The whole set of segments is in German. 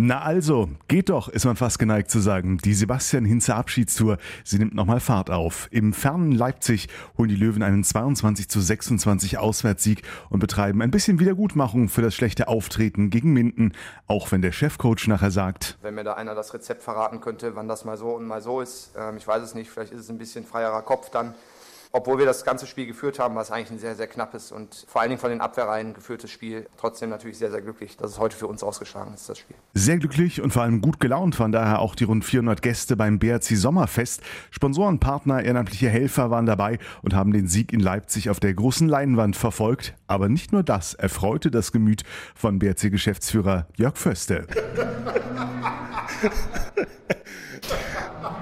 Na also, geht doch, ist man fast geneigt zu sagen. Die Sebastian Hinze Abschiedstour, sie nimmt nochmal Fahrt auf. Im fernen Leipzig holen die Löwen einen 22 zu 26 Auswärtssieg und betreiben ein bisschen Wiedergutmachung für das schlechte Auftreten gegen Minden, auch wenn der Chefcoach nachher sagt. Wenn mir da einer das Rezept verraten könnte, wann das mal so und mal so ist, ähm, ich weiß es nicht, vielleicht ist es ein bisschen freierer Kopf dann obwohl wir das ganze Spiel geführt haben, war es eigentlich ein sehr, sehr knappes und vor allen Dingen von den Abwehrreihen geführtes Spiel. Trotzdem natürlich sehr, sehr glücklich, dass es heute für uns ausgeschlagen ist, das Spiel. Sehr glücklich und vor allem gut gelaunt waren daher auch die rund 400 Gäste beim BRC Sommerfest. Sponsoren, Partner, ehrenamtliche Helfer waren dabei und haben den Sieg in Leipzig auf der großen Leinwand verfolgt. Aber nicht nur das erfreute das Gemüt von BRC-Geschäftsführer Jörg Föste.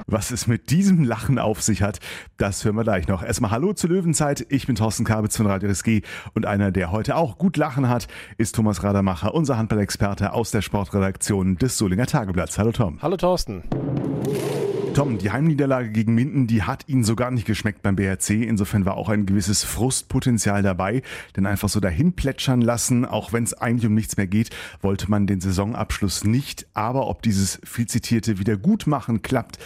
Was es mit diesem Lachen auf sich hat, das hören wir gleich noch. Erstmal Hallo zur Löwenzeit. Ich bin Thorsten Kabitz von Radio RSG und einer, der heute auch gut lachen hat, ist Thomas Radermacher, unser Handballexperte aus der Sportredaktion des Solinger Tageblatts. Hallo Tom. Hallo Thorsten. Tom, die Heimniederlage gegen Minden, die hat Ihnen so gar nicht geschmeckt beim BRC. Insofern war auch ein gewisses Frustpotenzial dabei. Denn einfach so dahin plätschern lassen, auch wenn es eigentlich um nichts mehr geht, wollte man den Saisonabschluss nicht. Aber ob dieses viel zitierte Wiedergutmachen klappt,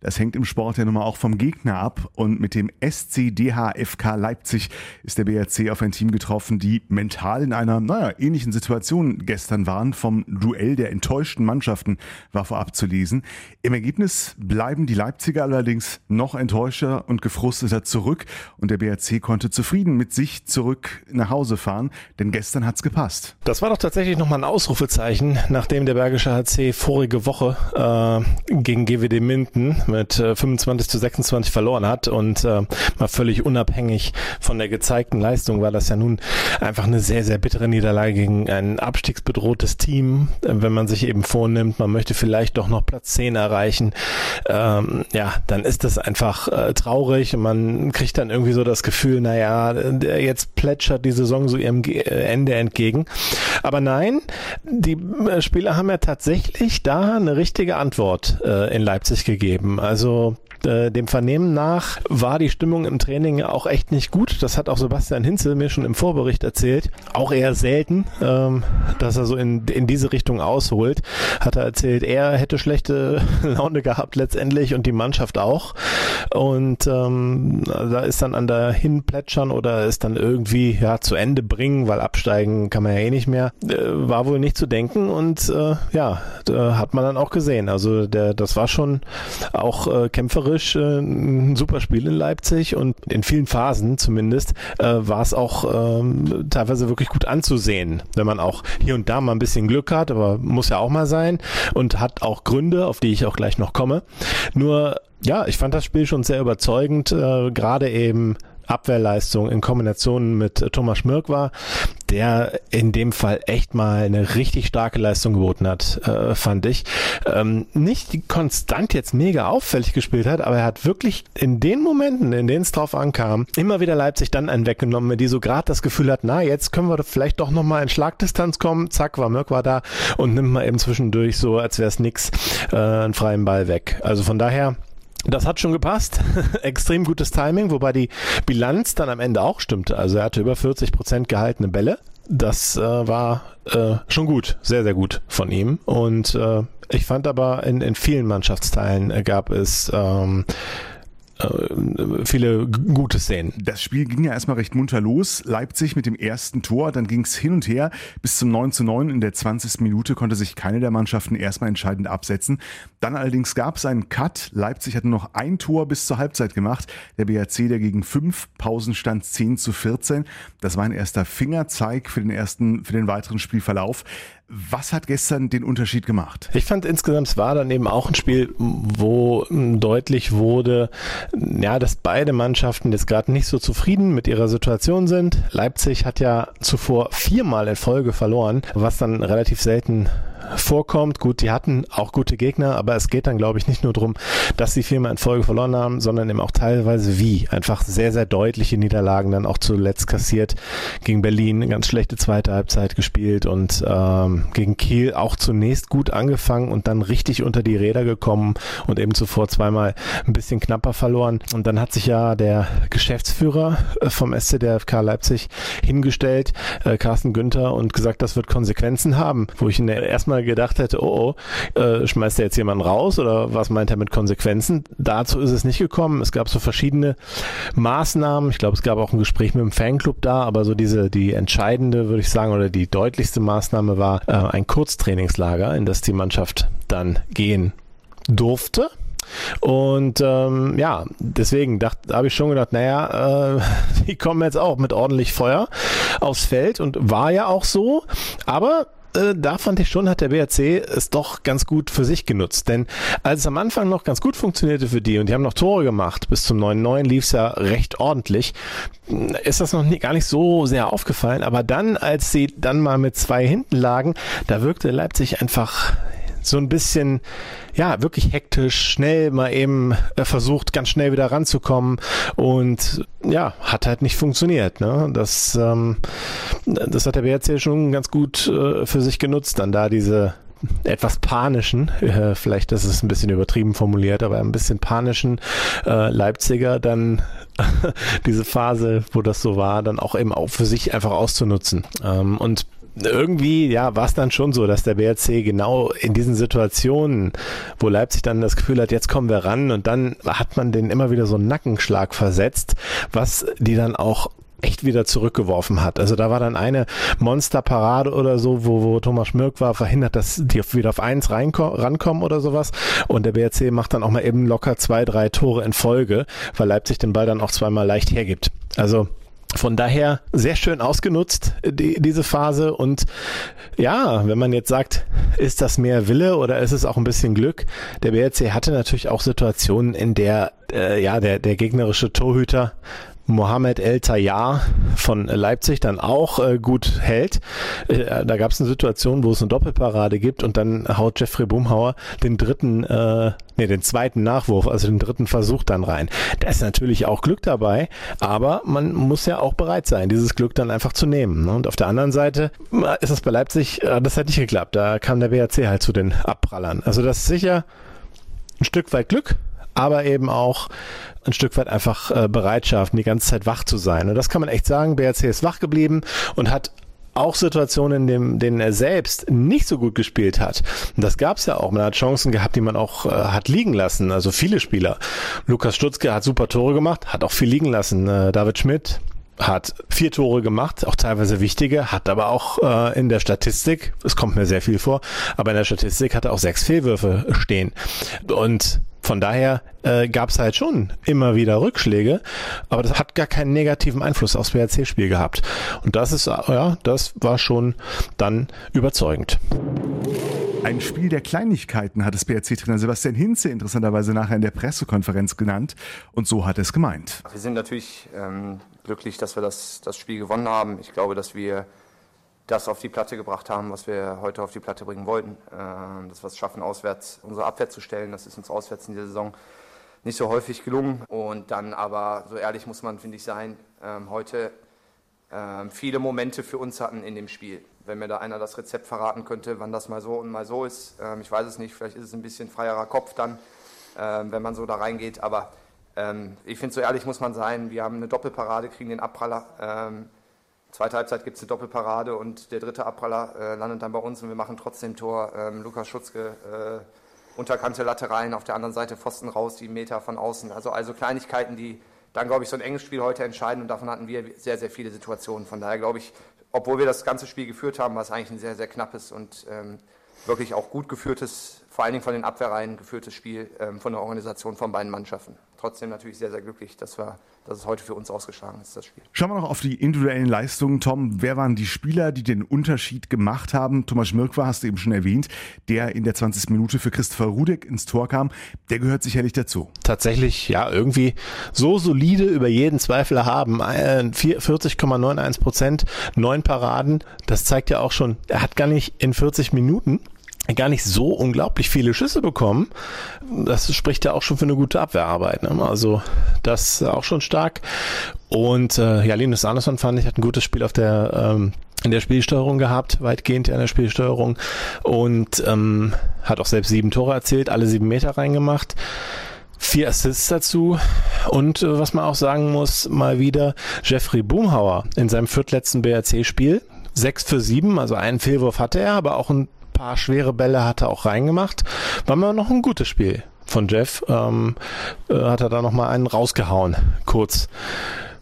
das hängt im Sport ja nun mal auch vom Gegner ab. Und mit dem SCDHFK Leipzig ist der BRC auf ein Team getroffen, die mental in einer, naja, ähnlichen Situation gestern waren. Vom Duell der enttäuschten Mannschaften war vorab zu lesen. Im Ergebnis bleiben die Leipziger allerdings noch enttäuschter und gefrusteter zurück. Und der BRC konnte zufrieden mit sich zurück nach Hause fahren, denn gestern hat's gepasst. Das war doch tatsächlich nochmal ein Ausrufezeichen, nachdem der Bergische HC vorige Woche äh, gegen GWD Minden mit äh, 25 zu 26 verloren hat und äh, mal völlig unabhängig von der gezeigten Leistung war das ja nun einfach eine sehr, sehr bittere Niederlage gegen ein abstiegsbedrohtes Team. Äh, wenn man sich eben vornimmt, man möchte vielleicht doch noch Platz 10 erreichen, ähm, ja, dann ist das einfach äh, traurig und man kriegt dann irgendwie so das Gefühl, naja, jetzt plätschert die Saison so ihrem Ende entgegen. Aber nein, die äh, Spieler haben ja tatsächlich da eine richtige Antwort äh, in Leipzig gegeben. Also äh, dem Vernehmen nach war die Stimmung im Training auch echt nicht gut. Das hat auch Sebastian Hinze mir schon im Vorbericht erzählt. Auch eher selten, ähm, dass er so in, in diese Richtung ausholt. Hat er erzählt, er hätte schlechte Laune gehabt letztendlich und die Mannschaft auch. Und ähm, da ist dann an der Hinplätschern oder ist dann irgendwie ja zu Ende bringen, weil absteigen kann man ja eh nicht mehr, äh, war wohl nicht zu denken und äh, ja, hat man dann auch gesehen. Also der, das war schon auch äh, kämpferisch spielerisch äh, ein super Spiel in Leipzig und in vielen Phasen zumindest äh, war es auch ähm, teilweise wirklich gut anzusehen, wenn man auch hier und da mal ein bisschen Glück hat, aber muss ja auch mal sein und hat auch Gründe, auf die ich auch gleich noch komme. Nur ja, ich fand das Spiel schon sehr überzeugend, äh, gerade eben Abwehrleistung in Kombination mit Thomas Schmirk war, der in dem Fall echt mal eine richtig starke Leistung geboten hat, äh, fand ich. Ähm, nicht konstant jetzt mega auffällig gespielt hat, aber er hat wirklich in den Momenten, in denen es drauf ankam, immer wieder Leipzig dann einen weggenommen, die so gerade das Gefühl hat, na, jetzt können wir vielleicht doch nochmal in Schlagdistanz kommen. Zack, war Mirk war da und nimmt mal eben zwischendurch so, als wäre es nix, äh, einen freien Ball weg. Also von daher, das hat schon gepasst. Extrem gutes Timing, wobei die Bilanz dann am Ende auch stimmte. Also er hatte über 40 Prozent gehaltene Bälle. Das äh, war äh, schon gut, sehr, sehr gut von ihm. Und äh, ich fand aber in, in vielen Mannschaftsteilen gab es ähm, äh, viele gute Szenen. Das Spiel ging ja erstmal recht munter los. Leipzig mit dem ersten Tor, dann ging es hin und her bis zum 9 zu 9. In der 20. Minute konnte sich keine der Mannschaften erstmal entscheidend absetzen. Dann allerdings gab es einen Cut. Leipzig hatte noch ein Tor bis zur Halbzeit gemacht. Der BRC dagegen fünf, Pausenstand 10 zu 14. Das war ein erster Fingerzeig für den ersten, für den weiteren Spielverlauf. Was hat gestern den Unterschied gemacht? Ich fand insgesamt, es war dann eben auch ein Spiel, wo deutlich wurde, ja, dass beide Mannschaften jetzt gerade nicht so zufrieden mit ihrer Situation sind. Leipzig hat ja zuvor viermal in Folge verloren, was dann relativ selten vorkommt. Gut, die hatten auch gute Gegner, aber es geht dann, glaube ich, nicht nur darum, dass sie viermal in Folge verloren haben, sondern eben auch teilweise wie. Einfach sehr, sehr deutliche Niederlagen dann auch zuletzt kassiert. Gegen Berlin ganz schlechte zweite Halbzeit gespielt und ähm, gegen Kiel auch zunächst gut angefangen und dann richtig unter die Räder gekommen und eben zuvor zweimal ein bisschen knapper verloren. Und dann hat sich ja der Geschäftsführer äh, vom SC der FK Leipzig hingestellt, äh, Carsten Günther, und gesagt, das wird Konsequenzen haben. Wo ich erstmal gedacht hätte, oh, oh, äh, schmeißt er jetzt jemanden raus oder was meint er mit Konsequenzen? Dazu ist es nicht gekommen. Es gab so verschiedene Maßnahmen. Ich glaube, es gab auch ein Gespräch mit dem Fanclub da, aber so diese, die entscheidende, würde ich sagen, oder die deutlichste Maßnahme war äh, ein Kurztrainingslager, in das die Mannschaft dann gehen durfte. Und ähm, ja, deswegen habe ich schon gedacht, naja, äh, die kommen jetzt auch mit ordentlich Feuer aufs Feld und war ja auch so. Aber da fand ich schon, hat der BRC es doch ganz gut für sich genutzt. Denn als es am Anfang noch ganz gut funktionierte für die und die haben noch Tore gemacht, bis zum 9-9 lief es ja recht ordentlich, ist das noch nie, gar nicht so sehr aufgefallen. Aber dann, als sie dann mal mit zwei hinten lagen, da wirkte Leipzig einfach so ein bisschen, ja, wirklich hektisch, schnell mal eben äh, versucht, ganz schnell wieder ranzukommen und ja, hat halt nicht funktioniert. Ne? Das, ähm, das hat der BRC schon ganz gut äh, für sich genutzt, dann da diese etwas panischen, äh, vielleicht das ist ein bisschen übertrieben formuliert, aber ein bisschen panischen äh, Leipziger dann diese Phase, wo das so war, dann auch eben auch für sich einfach auszunutzen. Ähm, und irgendwie, ja, war es dann schon so, dass der BRC genau in diesen Situationen, wo Leipzig dann das Gefühl hat, jetzt kommen wir ran und dann hat man den immer wieder so einen Nackenschlag versetzt, was die dann auch echt wieder zurückgeworfen hat. Also da war dann eine Monsterparade oder so, wo, wo Thomas Schmirk war, verhindert, dass die wieder auf eins rankommen oder sowas. Und der BRC macht dann auch mal eben locker zwei, drei Tore in Folge, weil Leipzig den Ball dann auch zweimal leicht hergibt. Also von daher sehr schön ausgenutzt, die, diese Phase. Und ja, wenn man jetzt sagt, ist das mehr Wille oder ist es auch ein bisschen Glück? Der BRC hatte natürlich auch Situationen, in der äh, ja der, der gegnerische Torhüter Mohamed El Tayyar von Leipzig dann auch äh, gut hält. Äh, da gab es eine Situation, wo es eine Doppelparade gibt und dann haut Jeffrey Bumhauer den dritten, äh, nee, den zweiten Nachwurf, also den dritten Versuch dann rein. Da ist natürlich auch Glück dabei, aber man muss ja auch bereit sein, dieses Glück dann einfach zu nehmen. Ne? Und auf der anderen Seite äh, ist es bei Leipzig, äh, das hat nicht geklappt. Da kam der BRC halt zu den Abprallern. Also das ist sicher ein Stück weit Glück, aber eben auch ein Stück weit einfach äh, Bereitschaft, die ganze Zeit wach zu sein. Und das kann man echt sagen. BRC ist wach geblieben und hat auch Situationen, in dem, denen er selbst nicht so gut gespielt hat. Und das gab es ja auch. Man hat Chancen gehabt, die man auch äh, hat liegen lassen. Also viele Spieler. Lukas Stutzke hat super Tore gemacht, hat auch viel liegen lassen. Äh, David Schmidt hat vier Tore gemacht, auch teilweise wichtige, hat aber auch äh, in der Statistik, es kommt mir sehr viel vor, aber in der Statistik hat er auch sechs Fehlwürfe stehen. Und von daher äh, gab es halt schon immer wieder Rückschläge, aber das hat gar keinen negativen Einfluss aufs BRC-Spiel gehabt. Und das ist, ja, das war schon dann überzeugend. Ein Spiel der Kleinigkeiten hat es BRC-Trainer Sebastian Hinze interessanterweise nachher in der Pressekonferenz genannt. Und so hat er es gemeint. Wir sind natürlich ähm, glücklich, dass wir das, das Spiel gewonnen haben. Ich glaube, dass wir das auf die Platte gebracht haben, was wir heute auf die Platte bringen wollten. Ähm, dass wir es schaffen, auswärts unsere Abwehr zu stellen. Das ist uns auswärts in dieser Saison nicht so häufig gelungen. Und dann aber, so ehrlich muss man, finde ich, sein, ähm, heute ähm, viele Momente für uns hatten in dem Spiel. Wenn mir da einer das Rezept verraten könnte, wann das mal so und mal so ist, ich weiß es nicht, vielleicht ist es ein bisschen freierer Kopf dann, wenn man so da reingeht. Aber ich finde, so ehrlich muss man sein, wir haben eine Doppelparade, kriegen den Abpraller Zweite Halbzeit gibt es eine Doppelparade und der dritte Abpraller äh, landet dann bei uns und wir machen trotzdem Tor. Ähm, Lukas Schutzke äh, unterkante Latte auf der anderen Seite Pfosten raus, die Meter von außen. Also, also Kleinigkeiten, die dann, glaube ich, so ein enges Spiel heute entscheiden und davon hatten wir sehr, sehr viele Situationen. Von daher glaube ich, obwohl wir das ganze Spiel geführt haben, war es eigentlich ein sehr, sehr knappes und ähm, wirklich auch gut geführtes, vor allen Dingen von den Abwehrreihen geführtes Spiel ähm, von der Organisation von beiden Mannschaften. Trotzdem natürlich sehr, sehr glücklich, dass, wir, dass es heute für uns ausgeschlagen ist, das Spiel. Schauen wir noch auf die individuellen Leistungen, Tom. Wer waren die Spieler, die den Unterschied gemacht haben? Thomas Schmirk war, hast du eben schon erwähnt, der in der 20. Minute für Christopher Rudek ins Tor kam. Der gehört sicherlich dazu. Tatsächlich, ja, irgendwie so solide über jeden Zweifel haben. 40,91 Prozent, neun Paraden. Das zeigt ja auch schon, er hat gar nicht in 40 Minuten gar nicht so unglaublich viele Schüsse bekommen. Das spricht ja auch schon für eine gute Abwehrarbeit. Ne? Also das auch schon stark. Und äh, ja, Linus Andersson fand ich hat ein gutes Spiel auf der ähm, in der Spielsteuerung gehabt, weitgehend in der Spielsteuerung und ähm, hat auch selbst sieben Tore erzielt, alle sieben Meter reingemacht. Vier Assists dazu und äh, was man auch sagen muss, mal wieder Jeffrey Boomhauer in seinem viertletzten BRC-Spiel. Sechs für sieben, also einen Fehlwurf hatte er, aber auch ein paar schwere Bälle hat er auch reingemacht. War mal noch ein gutes Spiel von Jeff. Ähm, äh, hat er da nochmal einen rausgehauen, kurz.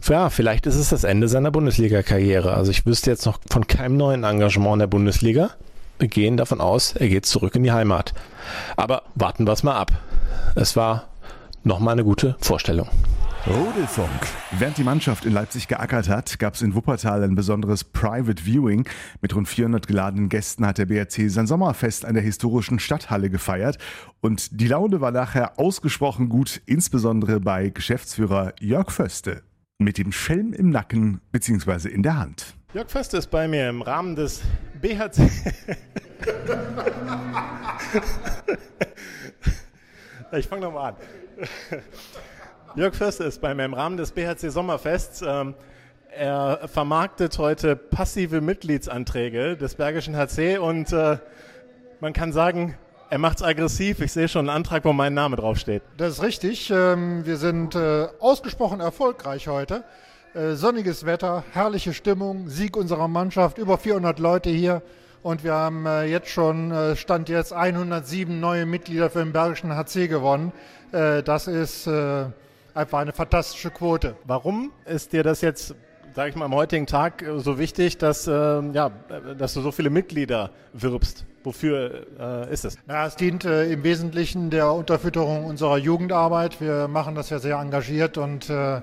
Ja, vielleicht ist es das Ende seiner Bundesliga-Karriere. Also ich wüsste jetzt noch von keinem neuen Engagement in der Bundesliga. Wir gehen davon aus, er geht zurück in die Heimat. Aber warten wir es mal ab. Es war nochmal eine gute Vorstellung. Rudelfunk. Während die Mannschaft in Leipzig geackert hat, gab es in Wuppertal ein besonderes Private Viewing. Mit rund 400 geladenen Gästen hat der BRC sein Sommerfest an der historischen Stadthalle gefeiert. Und die Laune war nachher ausgesprochen gut, insbesondere bei Geschäftsführer Jörg Föste. Mit dem Schelm im Nacken bzw. in der Hand. Jörg Föste ist bei mir im Rahmen des BHC. ich fange nochmal an. Jörg Förster ist bei mir im Rahmen des BHC Sommerfests. Ähm, er vermarktet heute passive Mitgliedsanträge des Bergischen HC und äh, man kann sagen, er macht es aggressiv. Ich sehe schon einen Antrag, wo mein Name draufsteht. Das ist richtig. Ähm, wir sind äh, ausgesprochen erfolgreich heute. Äh, sonniges Wetter, herrliche Stimmung, Sieg unserer Mannschaft, über 400 Leute hier. Und wir haben jetzt schon, Stand jetzt, 107 neue Mitglieder für den Bergischen HC gewonnen. Das ist einfach eine fantastische Quote. Warum ist dir das jetzt sage ich mal, am heutigen Tag äh, so wichtig, dass, äh, ja, dass du so viele Mitglieder wirbst? Wofür äh, ist es? Ja, es dient äh, im Wesentlichen der Unterfütterung unserer Jugendarbeit. Wir machen das ja sehr engagiert und äh,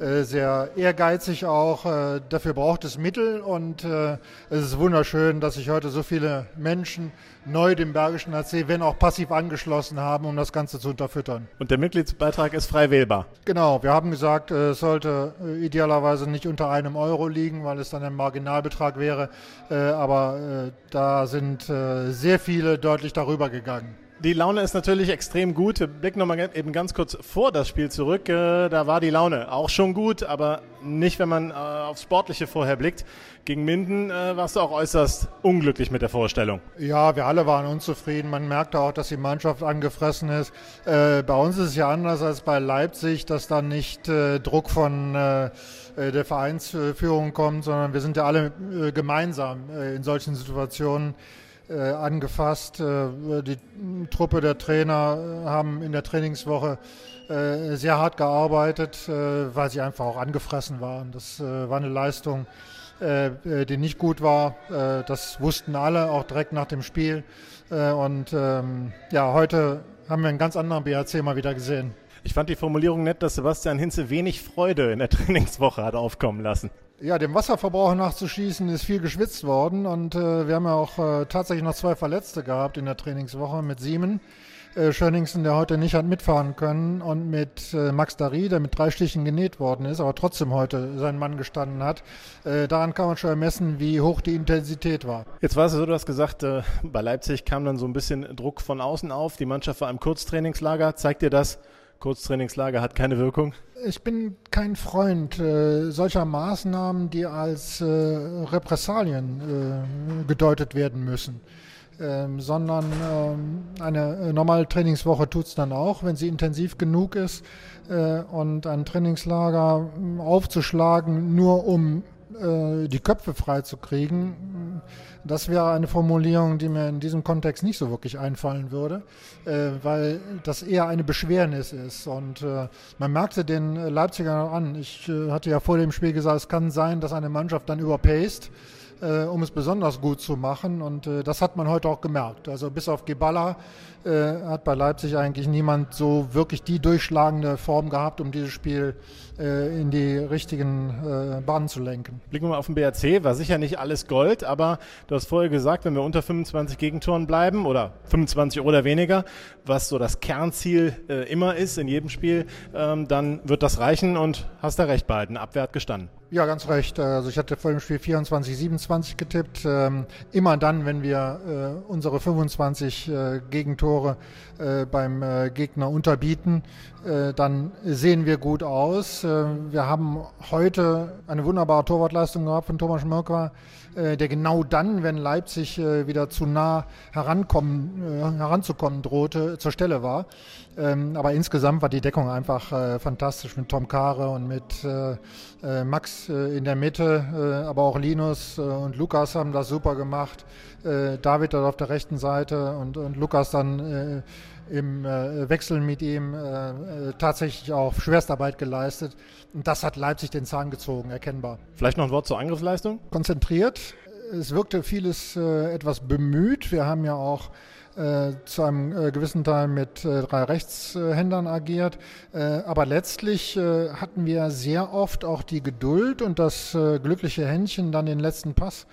sehr ehrgeizig auch. Äh, dafür braucht es Mittel und äh, es ist wunderschön, dass sich heute so viele Menschen neu dem Bergischen AC, wenn auch passiv angeschlossen haben, um das Ganze zu unterfüttern. Und der Mitgliedsbeitrag ist frei wählbar? Genau, wir haben gesagt, es sollte idealerweise nicht unter einem Euro liegen, weil es dann ein Marginalbetrag wäre, aber da sind sehr viele deutlich darüber gegangen. Die Laune ist natürlich extrem gut. Wir blicken nochmal eben ganz kurz vor das Spiel zurück. Äh, da war die Laune auch schon gut, aber nicht, wenn man äh, aufs Sportliche vorher blickt. Gegen Minden äh, warst du auch äußerst unglücklich mit der Vorstellung. Ja, wir alle waren unzufrieden. Man merkte auch, dass die Mannschaft angefressen ist. Bei uns ist es ja anders als bei Leipzig, dass da nicht Druck von der Vereinsführung kommt, sondern wir sind ja alle gemeinsam in solchen Situationen angefasst. Äh, die Truppe der Trainer haben in der Trainingswoche äh, sehr hart gearbeitet, äh, weil sie einfach auch angefressen waren. Das äh, war eine Leistung, äh, die nicht gut war. das wussten alle, auch direkt nach dem Spiel. und ähm, ja, heute haben wir einen ganz anderen BHC mal wieder gesehen. Ich fand die Formulierung nett, dass Sebastian Hinze wenig Freude in der Trainingswoche hat aufkommen lassen. Ja, dem Wasserverbrauch nachzuschießen ist viel geschwitzt worden und äh, wir haben ja auch äh, tatsächlich noch zwei Verletzte gehabt in der Trainingswoche mit Siemen. Äh, Schöningsen, der heute nicht hat mitfahren können und mit äh, Max Dari, der mit drei Stichen genäht worden ist, aber trotzdem heute seinen Mann gestanden hat. Äh, daran kann man schon ermessen, wie hoch die Intensität war. Jetzt war es so, du hast gesagt, äh, bei Leipzig kam dann so ein bisschen Druck von außen auf. Die Mannschaft war im Kurztrainingslager. Zeigt dir das, Kurztrainingslager hat keine Wirkung? Ich bin kein Freund äh, solcher Maßnahmen, die als äh, Repressalien äh, gedeutet werden müssen. Ähm, sondern ähm, eine äh, normale Trainingswoche tut es dann auch, wenn sie intensiv genug ist. Äh, und ein Trainingslager aufzuschlagen, nur um äh, die Köpfe frei zu kriegen, das wäre eine Formulierung, die mir in diesem Kontext nicht so wirklich einfallen würde, äh, weil das eher eine Beschwernis ist. Und äh, man merkte den Leipzigern an. Ich äh, hatte ja vor dem Spiel gesagt, es kann sein, dass eine Mannschaft dann überpaced äh, um es besonders gut zu machen. Und äh, das hat man heute auch gemerkt. Also bis auf Geballa äh, hat bei Leipzig eigentlich niemand so wirklich die durchschlagende Form gehabt, um dieses Spiel äh, in die richtigen äh, Bahnen zu lenken. Blicken wir mal auf den BRC, war sicher nicht alles Gold, aber du hast vorher gesagt, wenn wir unter 25 Gegentoren bleiben oder 25 oder weniger, was so das Kernziel äh, immer ist in jedem Spiel, ähm, dann wird das reichen und hast da recht behalten. Abwehr hat gestanden. Ja, ganz recht. Also ich hatte vor dem Spiel 24, 27 getippt. Ähm, immer dann, wenn wir äh, unsere 25 äh, Gegentore äh, beim Gegner unterbieten, dann sehen wir gut aus. Wir haben heute eine wunderbare Torwartleistung gehabt von Thomas Schmörker, der genau dann, wenn Leipzig wieder zu nah herankommen, heranzukommen drohte, zur Stelle war. Ähm, aber insgesamt war die Deckung einfach fantastisch mit Tom Kare und mit Max in der Mitte, aber auch Linus und Lukas haben das super gemacht. David dort auf der rechten Seite und, und Lukas dann im äh, Wechsel mit ihm äh, äh, tatsächlich auch Schwerstarbeit geleistet. Und das hat Leipzig den Zahn gezogen, erkennbar. Vielleicht noch ein Wort zur Angriffsleistung? Konzentriert. Es wirkte vieles äh, etwas bemüht. Wir haben ja auch äh, zu einem äh, gewissen Teil mit äh, drei Rechtshändern agiert. Aber letztlich hatten wir sehr oft auch die Geduld und das glückliche Händchen, dann den letzten Pass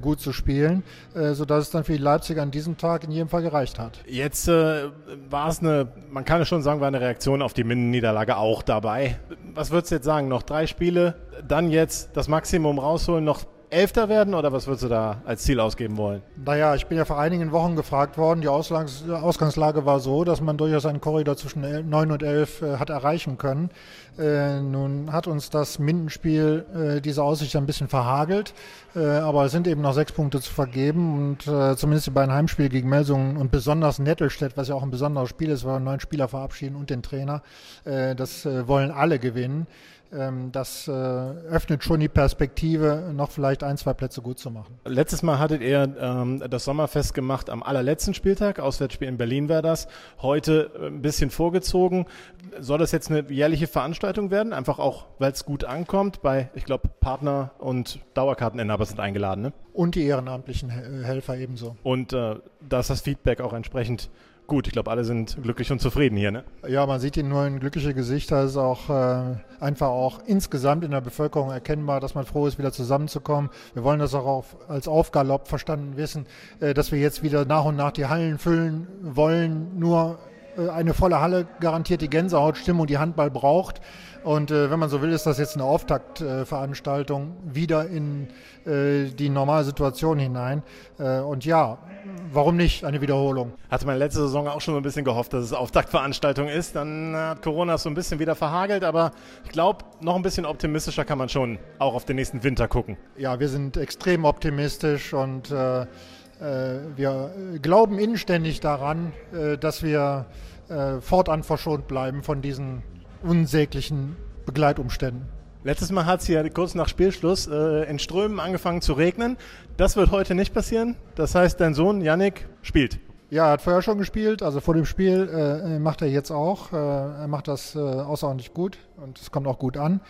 gut zu spielen, sodass es dann für die Leipziger an diesem Tag in jedem Fall gereicht hat. Jetzt war es eine, man kann es schon sagen, war eine Reaktion auf die Minden-Niederlage auch dabei. Was würdest du jetzt sagen? Noch drei Spiele, dann jetzt das Maximum rausholen, noch Elfter werden oder was würdest du da als Ziel ausgeben wollen? Naja, ich bin ja vor einigen Wochen gefragt worden. Die Ausgangs Ausgangslage war so, dass man durchaus einen Korridor zwischen 9 und 11 äh, hat erreichen können. Äh, nun hat uns das Mindenspiel äh, diese Aussicht ein bisschen verhagelt, äh, aber es sind eben noch sechs Punkte zu vergeben und äh, zumindest die beiden Heimspiele gegen Melsungen und besonders Nettelstedt, was ja auch ein besonderes Spiel ist, weil wir neun Spieler verabschieden und den Trainer, äh, das wollen alle gewinnen. Ähm, das äh, öffnet schon die Perspektive, noch vielleicht ein, zwei Plätze gut zu machen. Letztes Mal hattet ihr ähm, das Sommerfest gemacht am allerletzten Spieltag. Auswärtsspiel in Berlin war das. Heute äh, ein bisschen vorgezogen. Soll das jetzt eine jährliche Veranstaltung werden? Einfach auch, weil es gut ankommt. Bei, ich glaube, Partner und Dauerkarteninhaber sind eingeladen. Ne? Und die ehrenamtlichen Helfer ebenso. Und äh, da ist das Feedback auch entsprechend gut. Ich glaube, alle sind glücklich und zufrieden hier. Ne? Ja, man sieht ihnen nur ein glückliche Gesichter. Es ist auch äh, einfach auch insgesamt in der Bevölkerung erkennbar, dass man froh ist, wieder zusammenzukommen. Wir wollen das auch auf, als Aufgalopp verstanden wissen, äh, dass wir jetzt wieder nach und nach die Hallen füllen wollen. Nur äh, eine volle Halle garantiert die Gänsehautstimmung, die Handball braucht. Und äh, wenn man so will, ist das jetzt eine Auftaktveranstaltung äh, wieder in äh, die normale Situation hinein. Äh, und ja, warum nicht eine Wiederholung? Hatte man letzte Saison auch schon so ein bisschen gehofft, dass es Auftaktveranstaltung ist. Dann hat Corona so ein bisschen wieder verhagelt, aber ich glaube, noch ein bisschen optimistischer kann man schon auch auf den nächsten Winter gucken. Ja, wir sind extrem optimistisch und äh, äh, wir glauben inständig daran, dass wir fortan verschont bleiben von diesen unsäglichen Begleitumständen. Letztes Mal hat es ja kurz nach Spielschluss äh, in Strömen angefangen zu regnen. Das wird heute nicht passieren. Das heißt, dein Sohn Yannick spielt. Ja, er hat vorher schon gespielt, also vor dem Spiel äh, macht er jetzt auch. Äh, er macht das äh, außerordentlich gut und es kommt auch gut an.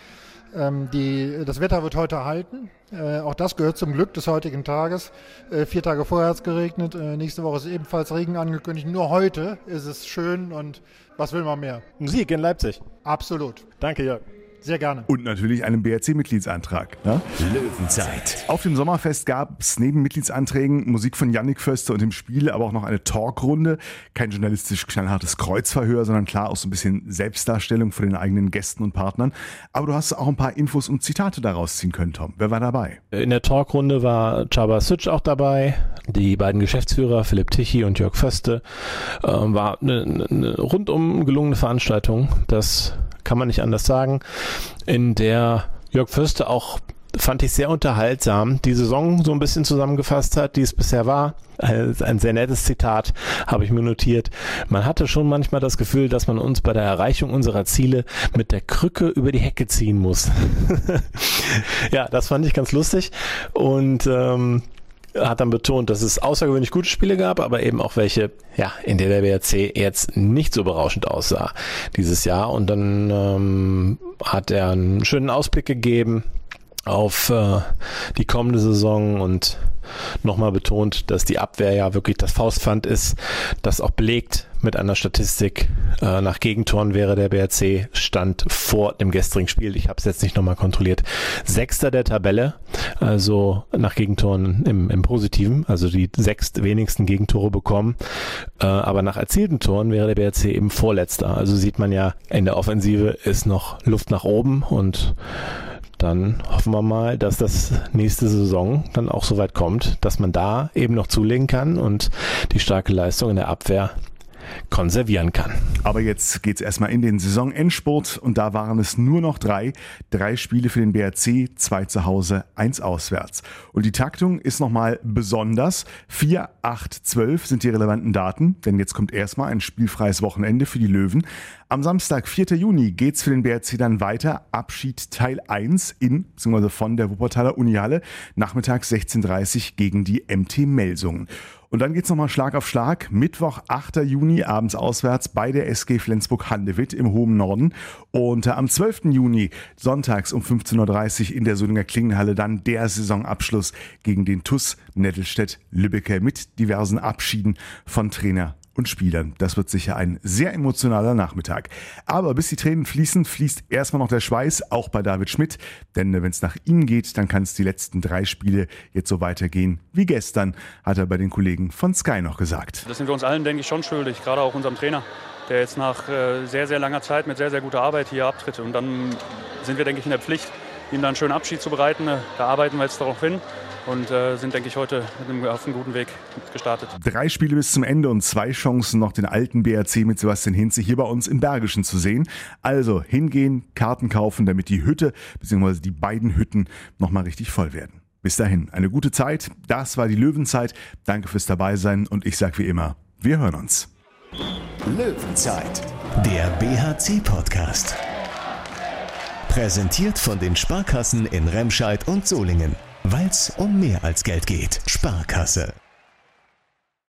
Ähm, die, das Wetter wird heute halten. Äh, auch das gehört zum Glück des heutigen Tages. Äh, vier Tage vorher hat es geregnet. Äh, nächste Woche ist ebenfalls Regen angekündigt. Nur heute ist es schön und was will man mehr? Musik in Leipzig. Absolut. Danke, Jörg. Sehr gerne. Und natürlich einen BRC-Mitgliedsantrag. Ne? Löwenzeit. Auf dem Sommerfest gab es neben Mitgliedsanträgen Musik von Yannick Förster und im Spiel, aber auch noch eine Talkrunde. Kein journalistisch knallhartes Kreuzverhör, sondern klar auch so ein bisschen Selbstdarstellung von den eigenen Gästen und Partnern. Aber du hast auch ein paar Infos und Zitate daraus ziehen können, Tom. Wer war dabei? In der Talkrunde war Chaba Sütsch auch dabei, die beiden Geschäftsführer Philipp Tichy und Jörg Förste. Äh, war eine, eine rundum gelungene Veranstaltung. Das kann man nicht anders sagen, in der Jörg Fürste auch fand ich sehr unterhaltsam, die Saison so ein bisschen zusammengefasst hat, die es bisher war. Ein sehr nettes Zitat habe ich mir notiert. Man hatte schon manchmal das Gefühl, dass man uns bei der Erreichung unserer Ziele mit der Krücke über die Hecke ziehen muss. ja, das fand ich ganz lustig und ähm, hat dann betont, dass es außergewöhnlich gute Spiele gab, aber eben auch welche, ja, in der der BRC jetzt nicht so berauschend aussah dieses Jahr. Und dann ähm, hat er einen schönen Ausblick gegeben auf äh, die kommende Saison und nochmal betont, dass die Abwehr ja wirklich das Faustpfand ist, das auch belegt mit einer Statistik. Äh, nach Gegentoren wäre der BRC Stand vor dem gestrigen Spiel. Ich habe es jetzt nicht nochmal kontrolliert. Sechster der Tabelle, also nach Gegentoren im, im Positiven, also die sechs wenigsten Gegentore bekommen. Äh, aber nach erzielten Toren wäre der BRC eben Vorletzter. Also sieht man ja, in der Offensive ist noch Luft nach oben und dann hoffen wir mal, dass das nächste Saison dann auch so weit kommt, dass man da eben noch zulegen kann und die starke Leistung in der Abwehr konservieren kann. Aber jetzt geht's erstmal in den Saisonendspurt und da waren es nur noch drei. Drei Spiele für den BRC, zwei zu Hause, eins auswärts. Und die Taktung ist nochmal besonders. 4, 8, 12 sind die relevanten Daten, denn jetzt kommt erstmal ein spielfreies Wochenende für die Löwen. Am Samstag, 4. Juni, geht's für den BRC dann weiter. Abschied Teil 1 in, bzw. von der Wuppertaler Unihalle. Nachmittags 16.30 gegen die MT Melsungen. Und dann geht's nochmal Schlag auf Schlag. Mittwoch, 8. Juni, abends auswärts bei der SG Flensburg-Handewitt im hohen Norden. Und äh, am 12. Juni, sonntags um 15.30 Uhr in der Solinger Klingenhalle dann der Saisonabschluss gegen den TUS Nettelstedt-Lübbecke mit diversen Abschieden von Trainer und Spielern. Das wird sicher ein sehr emotionaler Nachmittag. Aber bis die Tränen fließen, fließt erstmal noch der Schweiß, auch bei David Schmidt. Denn wenn es nach ihm geht, dann kann es die letzten drei Spiele jetzt so weitergehen wie gestern, hat er bei den Kollegen von Sky noch gesagt. Das sind wir uns allen, denke ich, schon schuldig, gerade auch unserem Trainer, der jetzt nach äh, sehr, sehr langer Zeit mit sehr, sehr guter Arbeit hier abtritt. Und dann sind wir, denke ich, in der Pflicht, ihm dann einen schönen Abschied zu bereiten. Da arbeiten wir jetzt darauf hin und äh, sind, denke ich, heute einem, auf einem guten Weg gestartet. Drei Spiele bis zum Ende und zwei Chancen, noch den alten BRC mit Sebastian Hinze hier bei uns im Bergischen zu sehen. Also hingehen, Karten kaufen, damit die Hütte bzw. die beiden Hütten nochmal richtig voll werden. Bis dahin, eine gute Zeit. Das war die Löwenzeit. Danke fürs Dabeisein und ich sage wie immer, wir hören uns. Löwenzeit, der BHC-Podcast. Präsentiert von den Sparkassen in Remscheid und Solingen. Weil's um mehr als Geld geht. Sparkasse.